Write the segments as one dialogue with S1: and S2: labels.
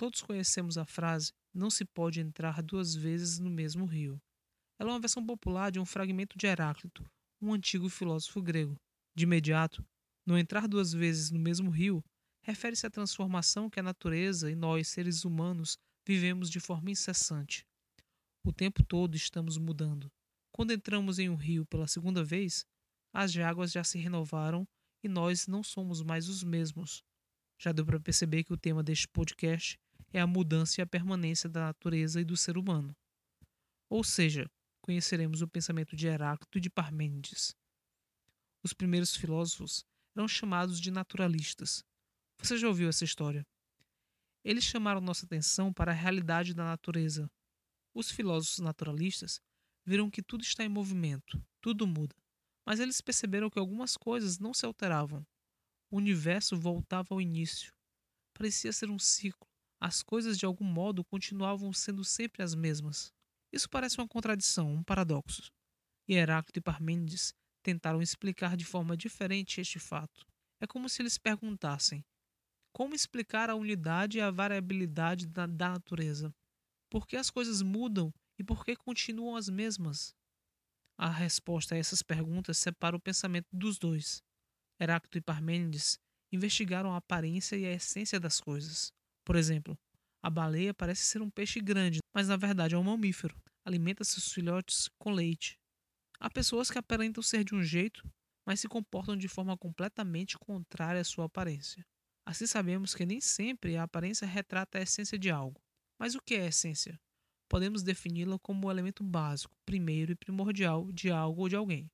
S1: Todos conhecemos a frase: não se pode entrar duas vezes no mesmo rio. Ela é uma versão popular de um fragmento de Heráclito, um antigo filósofo grego. De imediato, não entrar duas vezes no mesmo rio refere-se à transformação que a natureza e nós, seres humanos, vivemos de forma incessante. O tempo todo estamos mudando. Quando entramos em um rio pela segunda vez, as águas já se renovaram e nós não somos mais os mesmos. Já deu para perceber que o tema deste podcast é a mudança e a permanência da natureza e do ser humano. Ou seja, conheceremos o pensamento de Heráclito e de Parmênides. Os primeiros filósofos eram chamados de naturalistas. Você já ouviu essa história? Eles chamaram nossa atenção para a realidade da natureza. Os filósofos naturalistas viram que tudo está em movimento, tudo muda. Mas eles perceberam que algumas coisas não se alteravam. O universo voltava ao início. Parecia ser um ciclo. As coisas de algum modo continuavam sendo sempre as mesmas. Isso parece uma contradição, um paradoxo. E Heráclito e Parmênides tentaram explicar de forma diferente este fato. É como se eles perguntassem: como explicar a unidade e a variabilidade da, da natureza? Por que as coisas mudam e por que continuam as mesmas? A resposta a essas perguntas separa o pensamento dos dois. Heráclito e Parmênides investigaram a aparência e a essência das coisas. Por exemplo, a baleia parece ser um peixe grande, mas na verdade é um mamífero. Alimenta seus filhotes com leite. Há pessoas que aparentam ser de um jeito, mas se comportam de forma completamente contrária à sua aparência. Assim sabemos que nem sempre a aparência retrata a essência de algo. Mas o que é essência? podemos defini-la como o elemento básico, primeiro e primordial de algo ou de alguém.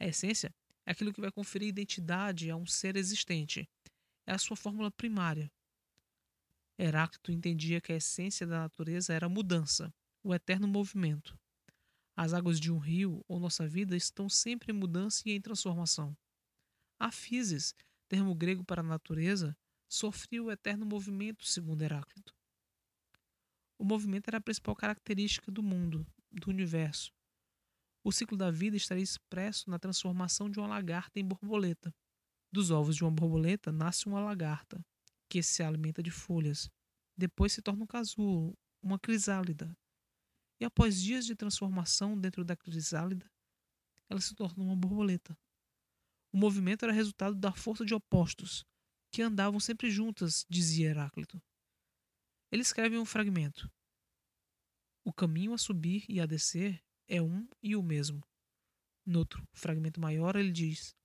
S1: A essência é aquilo que vai conferir identidade a um ser existente. É a sua fórmula primária. Heráclito entendia que a essência da natureza era a mudança, o eterno movimento. As águas de um rio ou nossa vida estão sempre em mudança e em transformação. A physis, termo grego para a natureza, sofria o eterno movimento, segundo Heráclito. O movimento era a principal característica do mundo, do universo. O ciclo da vida estaria expresso na transformação de uma lagarta em borboleta. Dos ovos de uma borboleta nasce uma lagarta, que se alimenta de folhas. Depois se torna um casulo, uma crisálida. E após dias de transformação dentro da crisálida, ela se torna uma borboleta. O movimento era resultado da força de opostos, que andavam sempre juntas, dizia Heráclito. Ele escreve um fragmento. O caminho a subir e a descer é um e o mesmo. No outro fragmento maior, ele diz: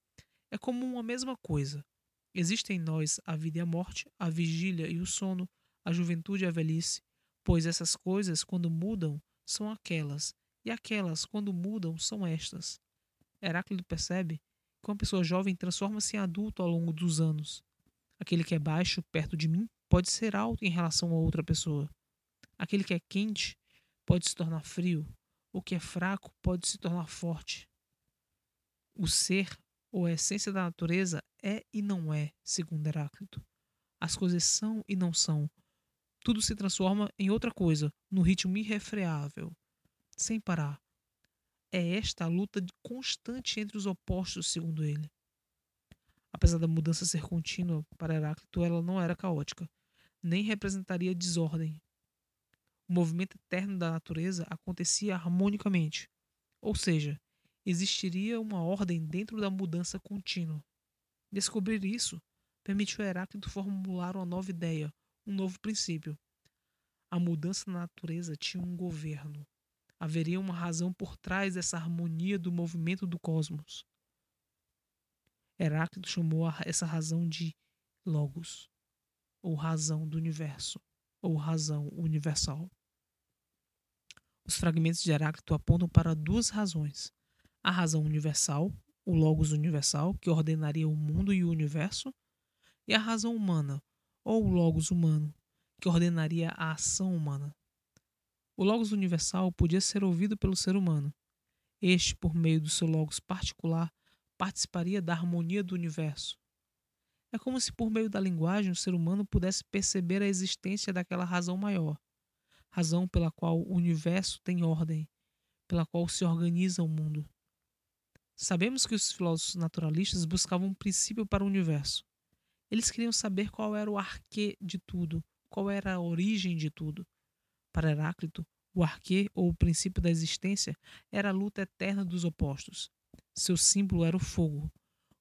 S1: É como uma mesma coisa. Existem em nós a vida e a morte, a vigília e o sono, a juventude e a velhice, pois essas coisas, quando mudam, são aquelas, e aquelas, quando mudam, são estas. Heráclito percebe que uma pessoa jovem transforma-se em adulto ao longo dos anos. Aquele que é baixo perto de mim pode ser alto em relação a outra pessoa. Aquele que é quente pode se tornar frio. O que é fraco pode se tornar forte. O ser, ou a essência da natureza, é e não é, segundo Heráclito. As coisas são e não são. Tudo se transforma em outra coisa, no ritmo irrefreável, sem parar. É esta a luta constante entre os opostos, segundo ele. Apesar da mudança ser contínua para Heráclito, ela não era caótica nem representaria desordem. O movimento eterno da natureza acontecia harmonicamente, ou seja, existiria uma ordem dentro da mudança contínua. Descobrir isso permitiu a Heráclito formular uma nova ideia, um novo princípio. A mudança na natureza tinha um governo. Haveria uma razão por trás dessa harmonia do movimento do cosmos. Heráclito chamou essa razão de Logos ou razão do universo, ou razão universal. Os fragmentos de Heráclito apontam para duas razões: a razão universal, o Logos universal, que ordenaria o mundo e o universo, e a razão humana, ou o Logos humano, que ordenaria a ação humana. O Logos universal podia ser ouvido pelo ser humano. Este, por meio do seu Logos particular, participaria da harmonia do universo, é como se por meio da linguagem o ser humano pudesse perceber a existência daquela razão maior, razão pela qual o universo tem ordem, pela qual se organiza o mundo. Sabemos que os filósofos naturalistas buscavam um princípio para o universo. Eles queriam saber qual era o arquê de tudo, qual era a origem de tudo. Para Heráclito, o arquê, ou o princípio da existência, era a luta eterna dos opostos. Seu símbolo era o fogo.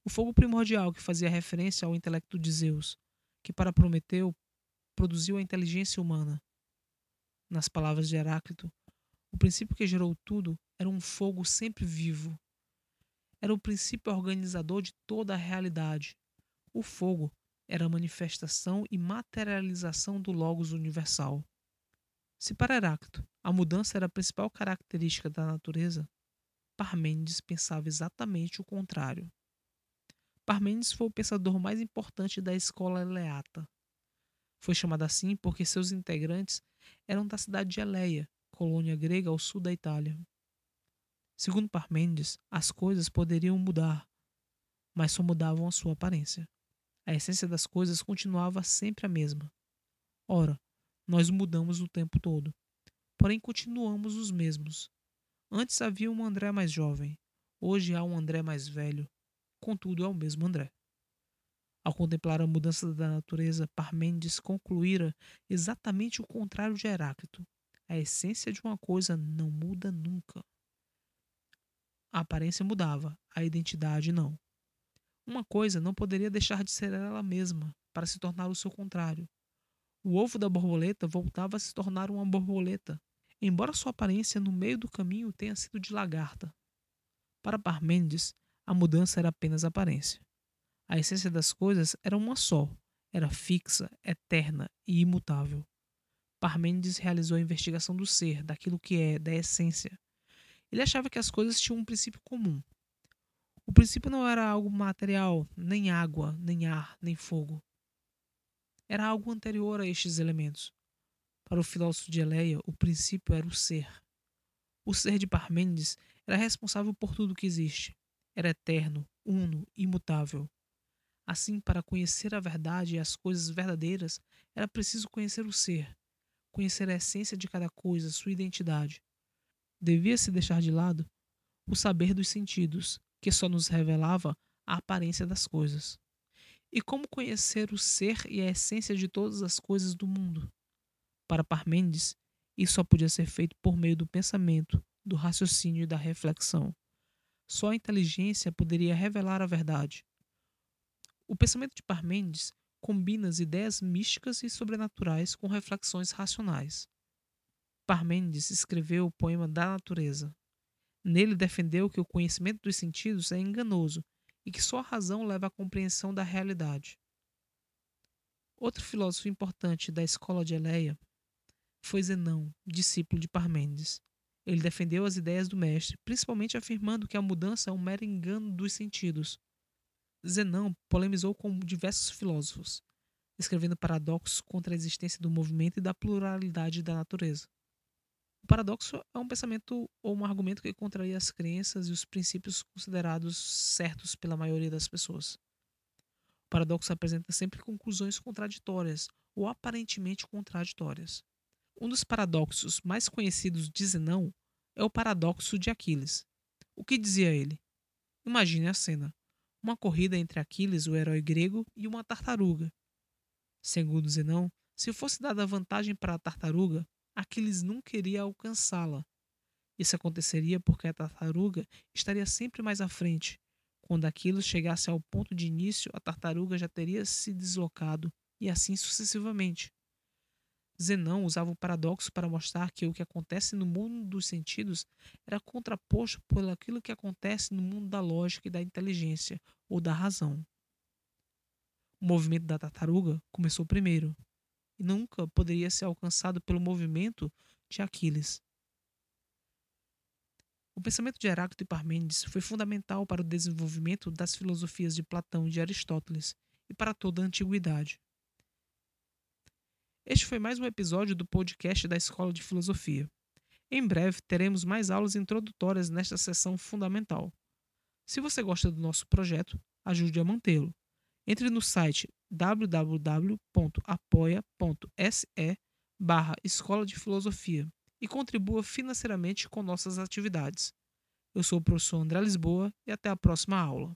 S1: O fogo primordial que fazia referência ao intelecto de Zeus, que para Prometeu produziu a inteligência humana. Nas palavras de Heráclito, o princípio que gerou tudo era um fogo sempre vivo. Era o princípio organizador de toda a realidade. O fogo era a manifestação e materialização do Logos universal. Se para Heráclito a mudança era a principal característica da natureza, Parmênides pensava exatamente o contrário. Parmênides foi o pensador mais importante da escola eleata. Foi chamado assim porque seus integrantes eram da cidade de Eleia, colônia grega ao sul da Itália. Segundo Parmênides, as coisas poderiam mudar, mas só mudavam a sua aparência. A essência das coisas continuava sempre a mesma. Ora, nós mudamos o tempo todo, porém continuamos os mesmos. Antes havia um André mais jovem, hoje há um André mais velho, contudo é o mesmo André. Ao contemplar a mudança da natureza, Parmênides concluíra exatamente o contrário de Heráclito. A essência de uma coisa não muda nunca. A aparência mudava, a identidade não. Uma coisa não poderia deixar de ser ela mesma para se tornar o seu contrário. O ovo da borboleta voltava a se tornar uma borboleta, embora sua aparência no meio do caminho tenha sido de lagarta. Para Parmênides, a mudança era apenas aparência. A essência das coisas era uma só, era fixa, eterna e imutável. Parmênides realizou a investigação do ser, daquilo que é, da essência. Ele achava que as coisas tinham um princípio comum. O princípio não era algo material, nem água, nem ar, nem fogo. Era algo anterior a estes elementos. Para o filósofo de Eleia, o princípio era o ser. O ser de Parmênides era responsável por tudo que existe. Era eterno, uno, imutável. Assim, para conhecer a verdade e as coisas verdadeiras, era preciso conhecer o ser, conhecer a essência de cada coisa, sua identidade. Devia-se deixar de lado o saber dos sentidos, que só nos revelava a aparência das coisas. E como conhecer o ser e a essência de todas as coisas do mundo? Para Parmênides, isso só podia ser feito por meio do pensamento, do raciocínio e da reflexão. Só a inteligência poderia revelar a verdade. O pensamento de Parmênides combina as ideias místicas e sobrenaturais com reflexões racionais. Parmênides escreveu o poema da natureza. Nele defendeu que o conhecimento dos sentidos é enganoso e que só a razão leva à compreensão da realidade. Outro filósofo importante da escola de Eleia foi Zenão, discípulo de Parmênides. Ele defendeu as ideias do mestre, principalmente afirmando que a mudança é um mero engano dos sentidos, Zenão polemizou com diversos filósofos, escrevendo paradoxos contra a existência do movimento e da pluralidade da natureza. O paradoxo é um pensamento ou um argumento que contraria as crenças e os princípios considerados certos pela maioria das pessoas. O paradoxo apresenta sempre conclusões contraditórias ou aparentemente contraditórias. Um dos paradoxos mais conhecidos de Zenão é o paradoxo de Aquiles. O que dizia ele? Imagine a cena uma corrida entre Aquiles, o herói grego, e uma tartaruga. Segundo Zenão, se fosse dada vantagem para a tartaruga, Aquiles nunca iria alcançá-la. Isso aconteceria porque a tartaruga estaria sempre mais à frente. Quando Aquiles chegasse ao ponto de início, a tartaruga já teria se deslocado, e assim sucessivamente. Zenão usava o paradoxo para mostrar que o que acontece no mundo dos sentidos era contraposto por aquilo que acontece no mundo da lógica e da inteligência, ou da razão. O movimento da tartaruga começou primeiro, e nunca poderia ser alcançado pelo movimento de Aquiles. O pensamento de Heráclito e Parmênides foi fundamental para o desenvolvimento das filosofias de Platão e de Aristóteles e para toda a antiguidade. Este foi mais um episódio do podcast da Escola de Filosofia. Em breve teremos mais aulas introdutórias nesta sessão fundamental. Se você gosta do nosso projeto, ajude a mantê-lo. Entre no site www.apoia.se barra Escola de Filosofia e contribua financeiramente com nossas atividades. Eu sou o professor André Lisboa e até a próxima aula.